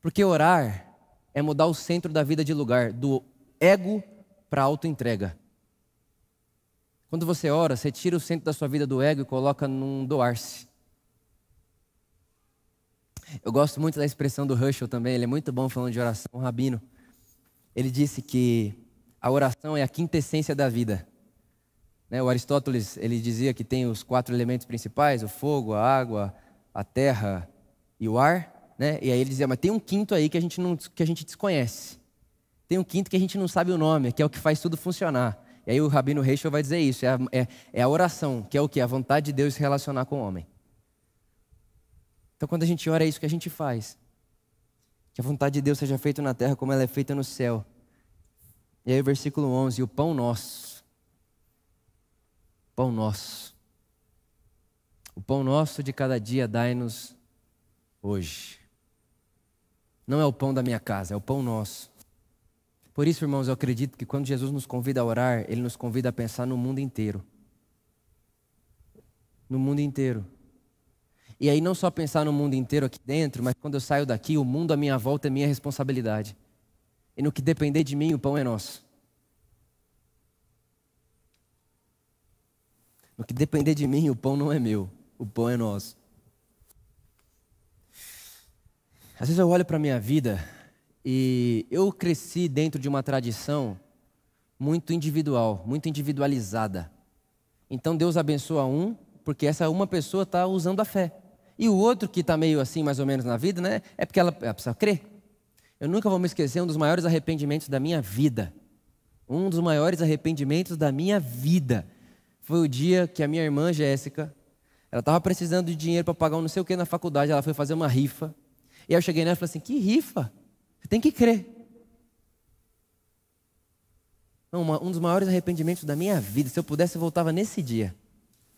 Porque orar é mudar o centro da vida de lugar, do ego para a autoentrega. Quando você ora, você tira o centro da sua vida do ego e coloca num doar-se. Eu gosto muito da expressão do Russell também, ele é muito bom falando de oração, um rabino. Ele disse que a oração é a quintessência da vida. Né, o Aristóteles ele dizia que tem os quatro elementos principais: o fogo, a água, a terra e o ar. Né? E aí ele dizia, mas tem um quinto aí que a gente não, que a gente desconhece. Tem um quinto que a gente não sabe o nome, que é o que faz tudo funcionar. E aí o Rabino Reichel vai dizer isso, é a, é, é a oração, que é o que? A vontade de Deus se relacionar com o homem. Então quando a gente ora é isso que a gente faz. Que a vontade de Deus seja feita na terra como ela é feita no céu. E aí versículo 11, o pão nosso. Pão nosso. O pão nosso de cada dia dai-nos hoje. Não é o pão da minha casa, é o pão nosso. Por isso, irmãos, eu acredito que quando Jesus nos convida a orar, Ele nos convida a pensar no mundo inteiro. No mundo inteiro. E aí, não só pensar no mundo inteiro aqui dentro, mas quando eu saio daqui, o mundo à minha volta é minha responsabilidade. E no que depender de mim, o pão é nosso. No que depender de mim, o pão não é meu, o pão é nosso. Às vezes eu olho para a minha vida e eu cresci dentro de uma tradição muito individual, muito individualizada. Então Deus abençoa um, porque essa uma pessoa está usando a fé. E o outro que está meio assim, mais ou menos na vida, né, é porque ela, ela precisa crer. Eu nunca vou me esquecer um dos maiores arrependimentos da minha vida. Um dos maiores arrependimentos da minha vida foi o dia que a minha irmã Jéssica, ela estava precisando de dinheiro para pagar um não sei o que na faculdade, ela foi fazer uma rifa. E aí eu cheguei nela e falei assim: que rifa? Você tem que crer. Não, uma, um dos maiores arrependimentos da minha vida, se eu pudesse, eu voltava nesse dia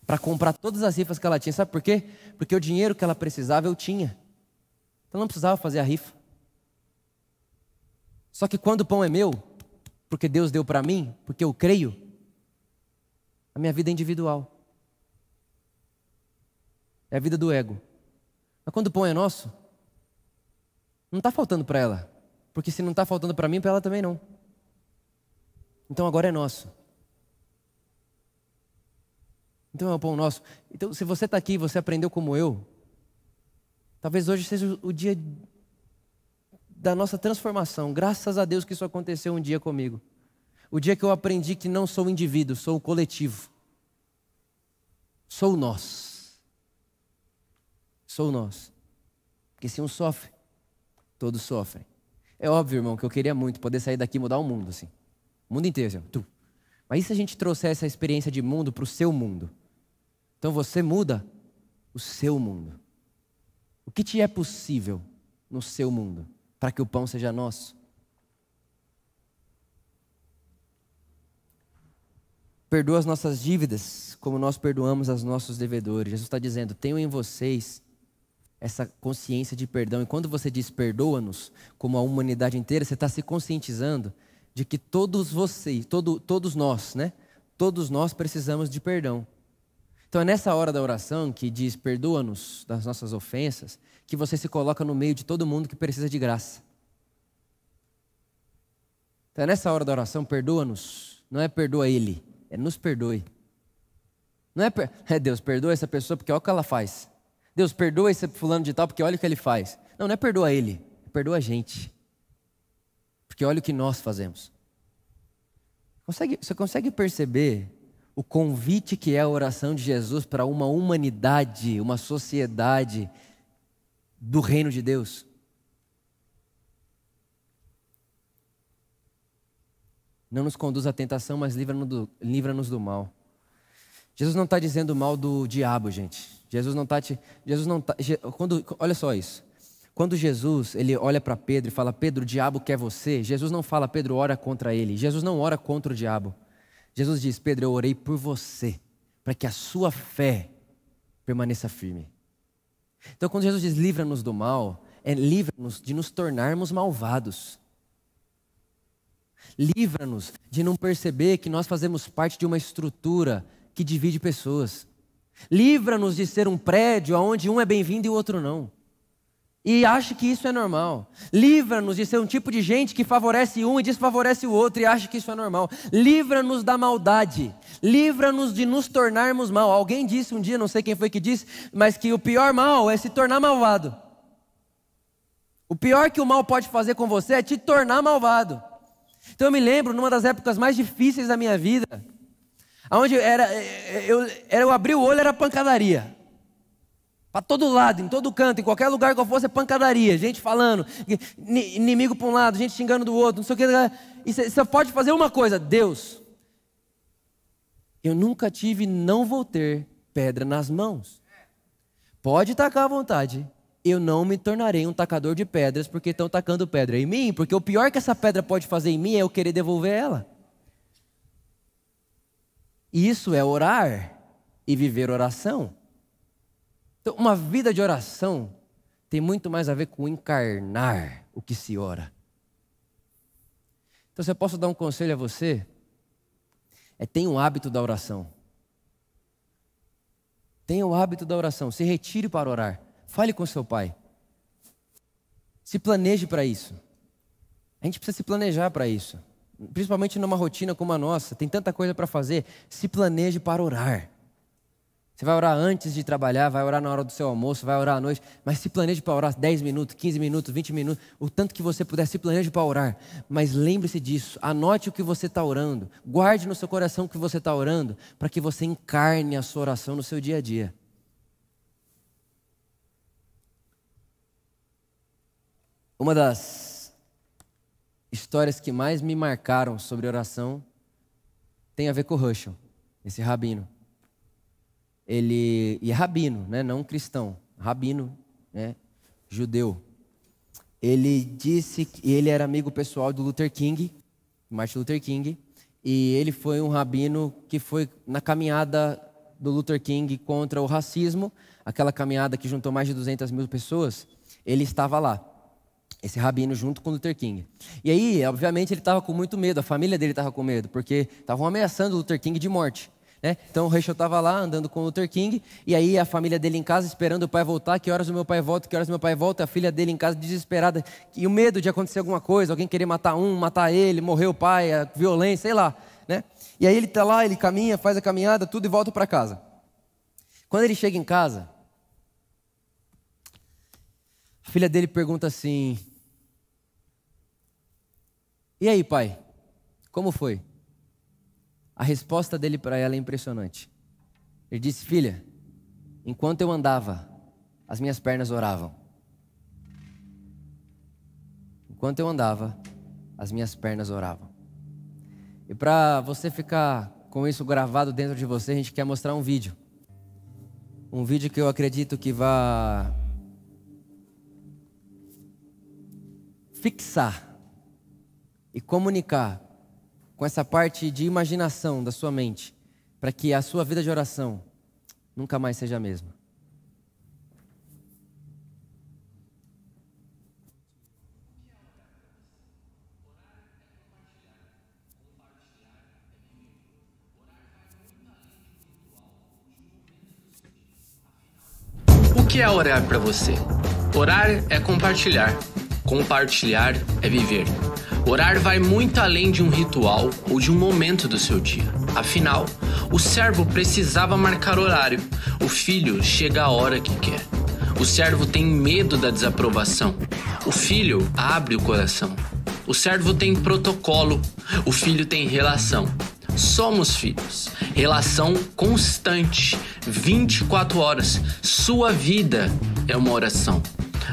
para comprar todas as rifas que ela tinha. Sabe por quê? Porque o dinheiro que ela precisava eu tinha. Então não precisava fazer a rifa. Só que quando o pão é meu, porque Deus deu para mim, porque eu creio, a minha vida é individual. É a vida do ego. Mas quando o pão é nosso, não está faltando para ela. Porque se não está faltando para mim, para ela também não. Então agora é nosso. Então é o pão nosso. Então, se você está aqui você aprendeu como eu, talvez hoje seja o dia da nossa transformação. Graças a Deus que isso aconteceu um dia comigo. O dia que eu aprendi que não sou um indivíduo, sou um coletivo. Sou nós. Sou nós. Porque se um sofre, todos sofrem. É óbvio, irmão, que eu queria muito poder sair daqui e mudar o mundo, assim. O mundo inteiro, assim, tu. Mas e se a gente trouxer essa experiência de mundo para o seu mundo? Então você muda o seu mundo. O que te é possível no seu mundo para que o pão seja nosso? Perdoa as nossas dívidas como nós perdoamos aos nossos devedores. Jesus está dizendo: tenham em vocês essa consciência de perdão. E quando você diz perdoa-nos, como a humanidade inteira, você está se conscientizando de que todos vocês, todo, todos nós, né? Todos nós precisamos de perdão. Então é nessa hora da oração que diz perdoa-nos das nossas ofensas, que você se coloca no meio de todo mundo que precisa de graça. Então é nessa hora da oração, perdoa-nos, não é perdoa ele, é nos perdoe. Não é, é Deus, perdoa essa pessoa porque olha o que ela faz. Deus, perdoa esse fulano de tal porque olha o que ele faz. Não, não é perdoa ele, é perdoa a gente. Porque olha o que nós fazemos. Consegue, você consegue perceber o convite que é a oração de Jesus para uma humanidade, uma sociedade do reino de Deus? Não nos conduz à tentação, mas livra-nos do, livra do mal. Jesus não está dizendo mal do diabo, gente. Jesus não está te, Jesus não tá, quando, olha só isso. Quando Jesus ele olha para Pedro e fala, Pedro, o diabo quer você. Jesus não fala, Pedro, ora contra ele. Jesus não ora contra o diabo. Jesus diz, Pedro, eu orei por você, para que a sua fé permaneça firme. Então, quando Jesus diz livra-nos do mal, é livra-nos de nos tornarmos malvados. Livra-nos de não perceber que nós fazemos parte de uma estrutura que divide pessoas. Livra-nos de ser um prédio onde um é bem-vindo e o outro não. E acha que isso é normal. Livra-nos de ser um tipo de gente que favorece um e desfavorece o outro e acha que isso é normal. Livra-nos da maldade. Livra-nos de nos tornarmos mal. Alguém disse um dia, não sei quem foi que disse, mas que o pior mal é se tornar malvado. O pior que o mal pode fazer com você é te tornar malvado. Então eu me lembro, numa das épocas mais difíceis da minha vida, Onde era, eu, era, eu abri o olho, era pancadaria. Para todo lado, em todo canto, em qualquer lugar que eu fosse, é pancadaria. Gente falando, inimigo para um lado, gente xingando do outro, não sei o que. E você pode fazer uma coisa: Deus, Eu nunca tive, não vou ter pedra nas mãos. Pode tacar à vontade. Eu não me tornarei um tacador de pedras porque estão tacando pedra em mim, porque o pior que essa pedra pode fazer em mim é eu querer devolver ela. Isso é orar e viver oração. Então, uma vida de oração tem muito mais a ver com encarnar o que se ora. Então, se eu posso dar um conselho a você, é tenha o hábito da oração. Tenha o hábito da oração. Se retire para orar. Fale com seu pai. Se planeje para isso. A gente precisa se planejar para isso. Principalmente numa rotina como a nossa. Tem tanta coisa para fazer. Se planeje para orar. Você vai orar antes de trabalhar, vai orar na hora do seu almoço, vai orar à noite, mas se planeje para orar 10 minutos, 15 minutos, 20 minutos, o tanto que você puder, se planeje para orar. Mas lembre-se disso, anote o que você está orando, guarde no seu coração o que você está orando, para que você encarne a sua oração no seu dia a dia. Uma das histórias que mais me marcaram sobre oração tem a ver com Russell, esse rabino ele e rabino, né, não cristão, rabino, né, judeu. Ele disse que ele era amigo pessoal do Luther King, Martin Luther King, e ele foi um rabino que foi na caminhada do Luther King contra o racismo, aquela caminhada que juntou mais de 200 mil pessoas, ele estava lá. Esse rabino junto com Luther King. E aí, obviamente, ele estava com muito medo, a família dele estava com medo, porque estavam ameaçando Luther King de morte. Né? Então o Rachel estava lá andando com o Luther King, e aí a família dele em casa esperando o pai voltar, que horas o meu pai volta, que horas o meu pai volta, a filha dele em casa desesperada, e o medo de acontecer alguma coisa, alguém querer matar um, matar ele, morrer o pai, a violência, sei lá. Né? E aí ele está lá, ele caminha, faz a caminhada, tudo e volta para casa. Quando ele chega em casa, a filha dele pergunta assim: E aí, pai, como foi? A resposta dele para ela é impressionante. Ele disse: Filha, enquanto eu andava, as minhas pernas oravam. Enquanto eu andava, as minhas pernas oravam. E para você ficar com isso gravado dentro de você, a gente quer mostrar um vídeo. Um vídeo que eu acredito que vai fixar e comunicar com essa parte de imaginação da sua mente, para que a sua vida de oração nunca mais seja a mesma. O que é orar para você? Orar é compartilhar. Compartilhar é viver. Orar vai muito além de um ritual ou de um momento do seu dia. Afinal, o servo precisava marcar horário. O filho chega a hora que quer. O servo tem medo da desaprovação. O filho abre o coração. O servo tem protocolo. O filho tem relação. Somos filhos. Relação constante, 24 horas. Sua vida é uma oração.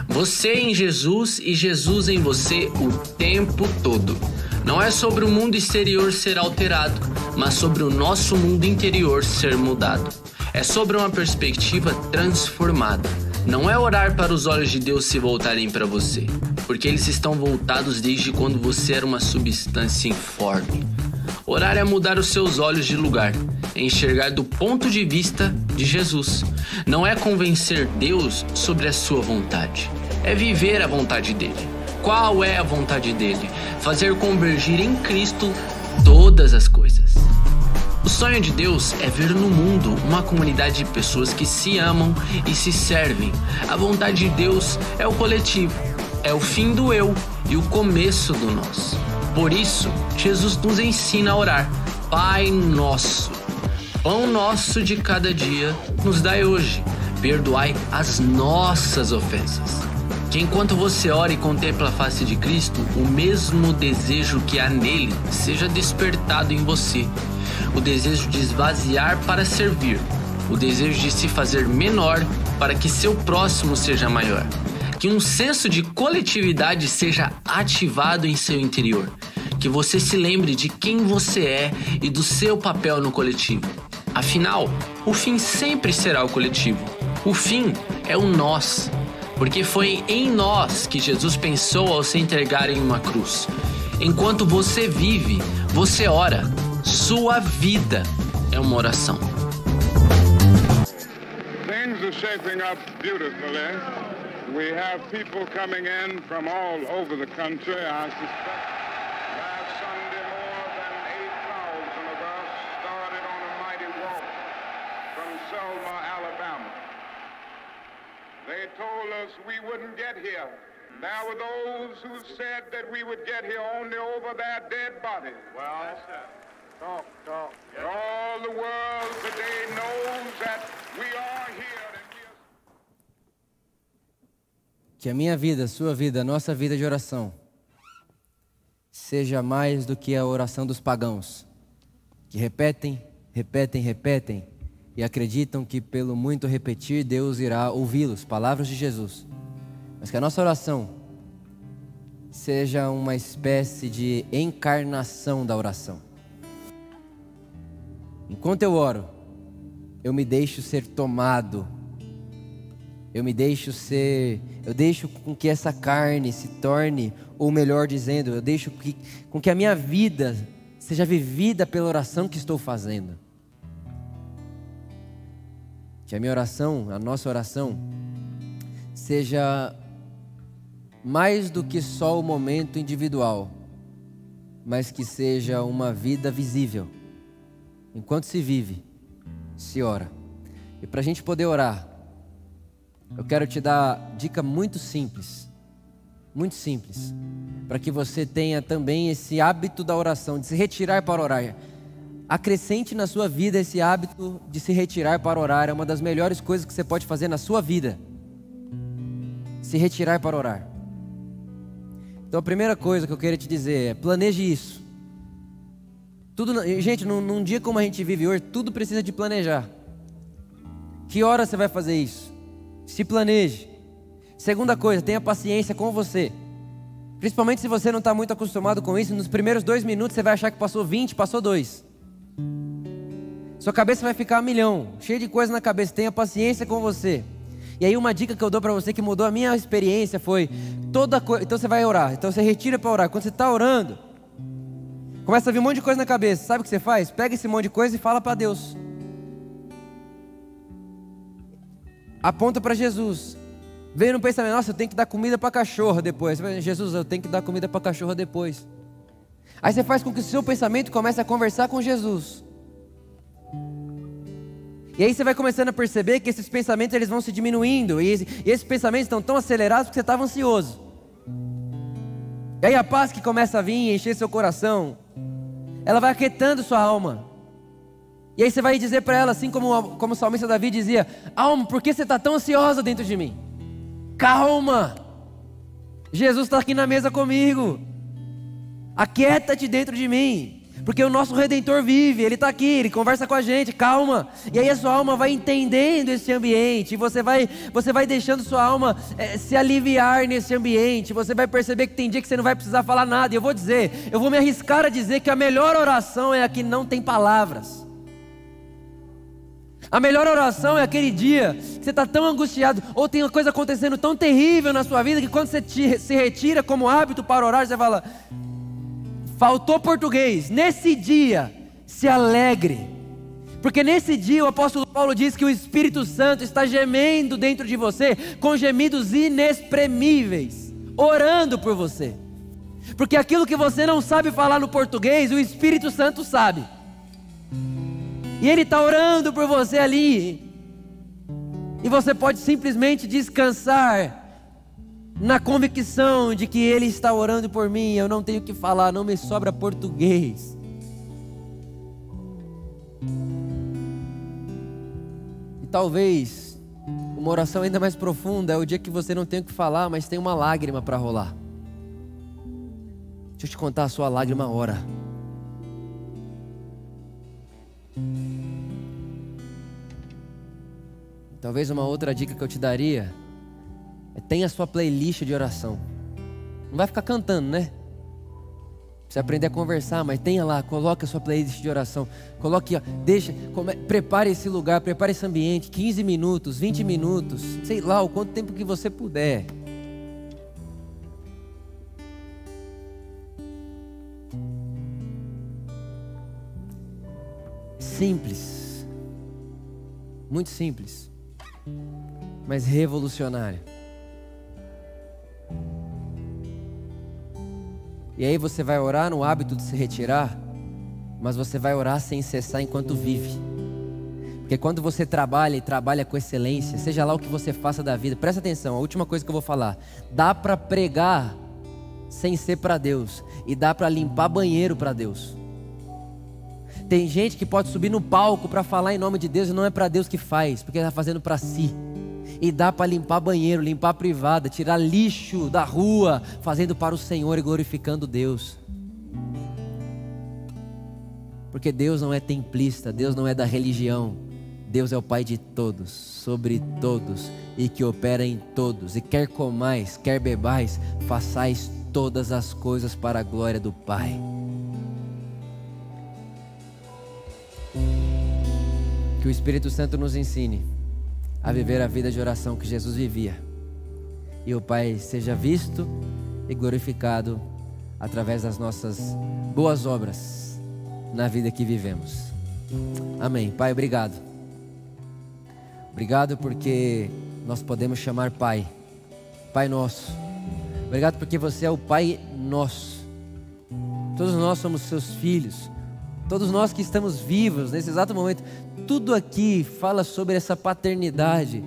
Você em Jesus e Jesus em você o tempo todo. Não é sobre o mundo exterior ser alterado, mas sobre o nosso mundo interior ser mudado. É sobre uma perspectiva transformada. Não é orar para os olhos de Deus se voltarem para você, porque eles estão voltados desde quando você era uma substância informe. Orar é mudar os seus olhos de lugar, é enxergar do ponto de vista de Jesus. Não é convencer Deus sobre a sua vontade é viver a vontade dele. Qual é a vontade dele? Fazer convergir em Cristo todas as coisas. O sonho de Deus é ver no mundo uma comunidade de pessoas que se amam e se servem. A vontade de Deus é o coletivo, é o fim do eu e o começo do nós. Por isso, Jesus nos ensina a orar: Pai Nosso, pão nosso de cada dia nos dai hoje, perdoai as nossas ofensas que enquanto você ora e contempla a face de Cristo, o mesmo desejo que há nele seja despertado em você. O desejo de esvaziar para servir, o desejo de se fazer menor para que seu próximo seja maior. Que um senso de coletividade seja ativado em seu interior. Que você se lembre de quem você é e do seu papel no coletivo Afinal, o fim sempre será o coletivo. O fim é o nós, porque foi em nós que Jesus pensou ao se entregar em uma cruz. Enquanto você vive, você ora. Sua vida é uma oração. Things are shaping up beautifully. We have people coming in from all over the country. I suspect last Sunday more than 8,000 of us started on a mighty walk from Selma, Alabama. They told us we wouldn't get here. There were those who said that we would get here only over their dead bodies. Well, Que a minha vida, a sua vida, a nossa vida de oração seja mais do que a oração dos pagãos, que repetem, repetem, repetem e acreditam que pelo muito repetir Deus irá ouvi-los, palavras de Jesus. Mas que a nossa oração seja uma espécie de encarnação da oração. Enquanto eu oro, eu me deixo ser tomado eu me deixo ser, eu deixo com que essa carne se torne, ou melhor dizendo, eu deixo que, com que a minha vida seja vivida pela oração que estou fazendo. Que a minha oração, a nossa oração, seja mais do que só o momento individual, mas que seja uma vida visível. Enquanto se vive, se ora. E para a gente poder orar, eu quero te dar dica muito simples, muito simples, para que você tenha também esse hábito da oração, de se retirar para orar. Acrescente na sua vida esse hábito de se retirar para orar, é uma das melhores coisas que você pode fazer na sua vida. Se retirar para orar. Então a primeira coisa que eu queria te dizer é planeje isso. Tudo, gente, num, num dia como a gente vive hoje, tudo precisa de planejar. Que hora você vai fazer isso? Se planeje. Segunda coisa, tenha paciência com você. Principalmente se você não está muito acostumado com isso, nos primeiros dois minutos você vai achar que passou 20, passou dois. Sua cabeça vai ficar a milhão, cheia de coisa na cabeça. Tenha paciência com você. E aí uma dica que eu dou para você que mudou a minha experiência foi toda coisa. Então você vai orar. Então você retira para orar. Quando você está orando, começa a vir um monte de coisa na cabeça. Sabe o que você faz? Pega esse monte de coisa e fala para Deus. Aponta para Jesus. Veio no pensamento, nossa, eu tenho que dar comida para cachorro depois. Jesus, eu tenho que dar comida para cachorro depois. Aí você faz com que o seu pensamento comece a conversar com Jesus. E aí você vai começando a perceber que esses pensamentos eles vão se diminuindo. E, esse- esses pensamentos estão tão acelerados porque você estava ansioso. E aí a paz que começa a vir e encher seu coração, ela vai aquietando sua alma. E aí você vai dizer para ela, assim como, como o salmista Davi dizia: Alma, por que você está tão ansiosa dentro de mim? Calma! Jesus está aqui na mesa comigo. Aquieta-te dentro de mim. Porque o nosso Redentor vive, Ele está aqui, Ele conversa com a gente, calma. E aí a sua alma vai entendendo esse ambiente, você vai, você vai deixando sua alma eh, se aliviar nesse ambiente. Você vai perceber que tem dia que você não vai precisar falar nada. E eu vou dizer, eu vou me arriscar a dizer que a melhor oração é a que não tem palavras. A melhor oração é aquele dia que você está tão angustiado, ou tem uma coisa acontecendo tão terrível na sua vida, que quando você te- se retira como hábito para orar, você fala: faltou português. Nesse dia, se alegre. Porque nesse dia o apóstolo Paulo diz que o Espírito Santo está gemendo dentro de você com gemidos inexprimíveis, orando por você. Porque aquilo que você não sabe falar no português, o Espírito Santo sabe. E Ele está orando por você ali. E você pode simplesmente descansar na convicção de que Ele está orando por mim. Eu não tenho que falar, não me sobra português. E talvez uma oração ainda mais profunda é o dia que você não tem o que falar, mas tem uma lágrima para rolar. Deixa eu te contar a sua lágrima ora. Talvez uma outra dica que eu te daria é tenha a sua playlist de oração. Não vai ficar cantando, né? Precisa aprender a conversar, mas tenha lá, coloque a sua playlist de oração. Coloque, ó, deixa, come, prepare esse lugar, prepare esse ambiente, 15 minutos, 20 minutos, sei lá, o quanto tempo que você puder. Simples. Muito simples. Mas revolucionário. E aí você vai orar no hábito de se retirar, mas você vai orar sem cessar enquanto vive. Porque quando você trabalha e trabalha com excelência, seja lá o que você faça da vida, presta atenção, a última coisa que eu vou falar. Dá para pregar sem ser para Deus e dá para limpar banheiro para Deus. Tem gente que pode subir no palco para falar em nome de Deus e não é para Deus que faz, porque está fazendo para si e dá para limpar banheiro, limpar privada, tirar lixo da rua, fazendo para o Senhor e glorificando Deus. Porque Deus não é templista, Deus não é da religião. Deus é o Pai de todos, sobre todos e que opera em todos. E quer comais, quer bebais, façais todas as coisas para a glória do Pai. Que o Espírito Santo nos ensine a viver a vida de oração que Jesus vivia. E o Pai seja visto e glorificado através das nossas boas obras na vida que vivemos. Amém. Pai, obrigado. Obrigado porque nós podemos chamar Pai, Pai nosso. Obrigado porque você é o Pai nosso. Todos nós somos seus filhos. Todos nós que estamos vivos nesse exato momento, tudo aqui fala sobre essa paternidade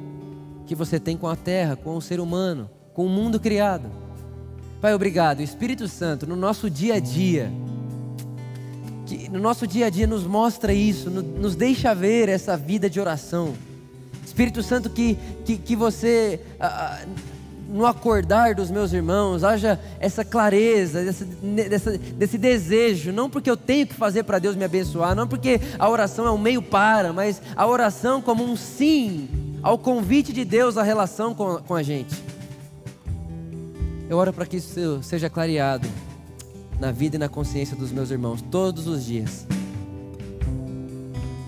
que você tem com a terra, com o ser humano, com o mundo criado. Pai, obrigado. Espírito Santo, no nosso dia a dia, que no nosso dia a dia nos mostra isso, nos deixa ver essa vida de oração. Espírito Santo, que, que, que você. Ah, no acordar dos meus irmãos, haja essa clareza, desse, desse, desse desejo, não porque eu tenho que fazer para Deus me abençoar, não porque a oração é um meio para, mas a oração como um sim ao convite de Deus à relação com, com a gente. Eu oro para que isso seja clareado na vida e na consciência dos meus irmãos todos os dias.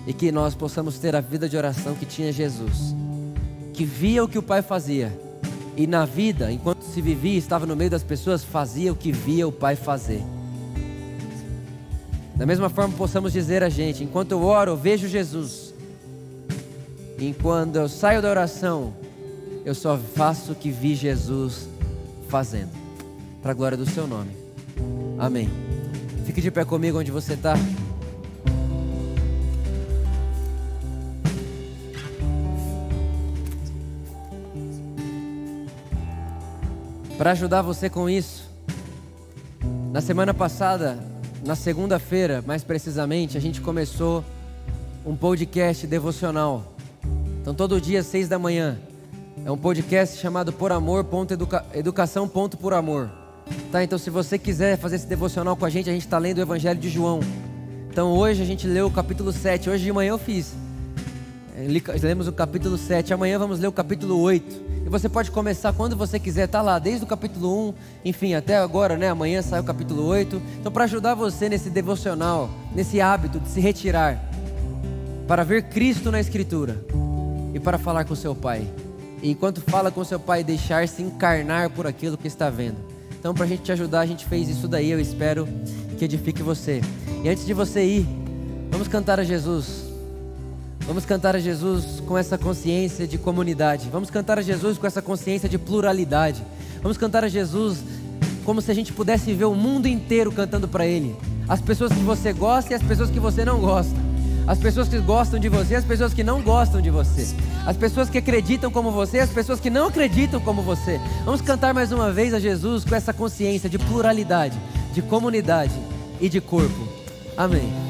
E que nós possamos ter a vida de oração que tinha Jesus, que via o que o Pai fazia e na vida, enquanto se vivia, estava no meio das pessoas, fazia o que via o Pai fazer. Da mesma forma, possamos dizer a gente: enquanto eu oro, eu vejo Jesus. E quando eu saio da oração, eu só faço o que vi Jesus fazendo. Para a glória do seu nome. Amém. Fique de pé comigo onde você está. Para ajudar você com isso, na semana passada, na segunda-feira, mais precisamente, a gente começou um podcast devocional. Então, todo dia, seis da manhã, é um podcast chamado Por Amor, educa, Educação, por Amor. Tá, então se você quiser fazer esse devocional com a gente, a gente está lendo o Evangelho de João. Então hoje a gente leu o capítulo 7, hoje de manhã eu fiz. É, lemos o capítulo 7, amanhã vamos ler o capítulo 8. E você pode começar quando você quiser, tá lá, desde o capítulo 1, enfim, até agora, né? Amanhã sai o capítulo 8. Então, para ajudar você nesse devocional, nesse hábito de se retirar, para ver Cristo na Escritura e para falar com seu Pai. E enquanto fala com seu Pai, deixar-se encarnar por aquilo que está vendo. Então, para a gente te ajudar, a gente fez isso daí. Eu espero que edifique você. E antes de você ir, vamos cantar a Jesus. Vamos cantar a Jesus com essa consciência de comunidade. Vamos cantar a Jesus com essa consciência de pluralidade. Vamos cantar a Jesus como se a gente pudesse ver o mundo inteiro cantando para Ele. As pessoas que você gosta e as pessoas que você não gosta. As pessoas que gostam de você e as pessoas que não gostam de você. As pessoas que acreditam como você e as pessoas que não acreditam como você. Vamos cantar mais uma vez a Jesus com essa consciência de pluralidade, de comunidade e de corpo. Amém.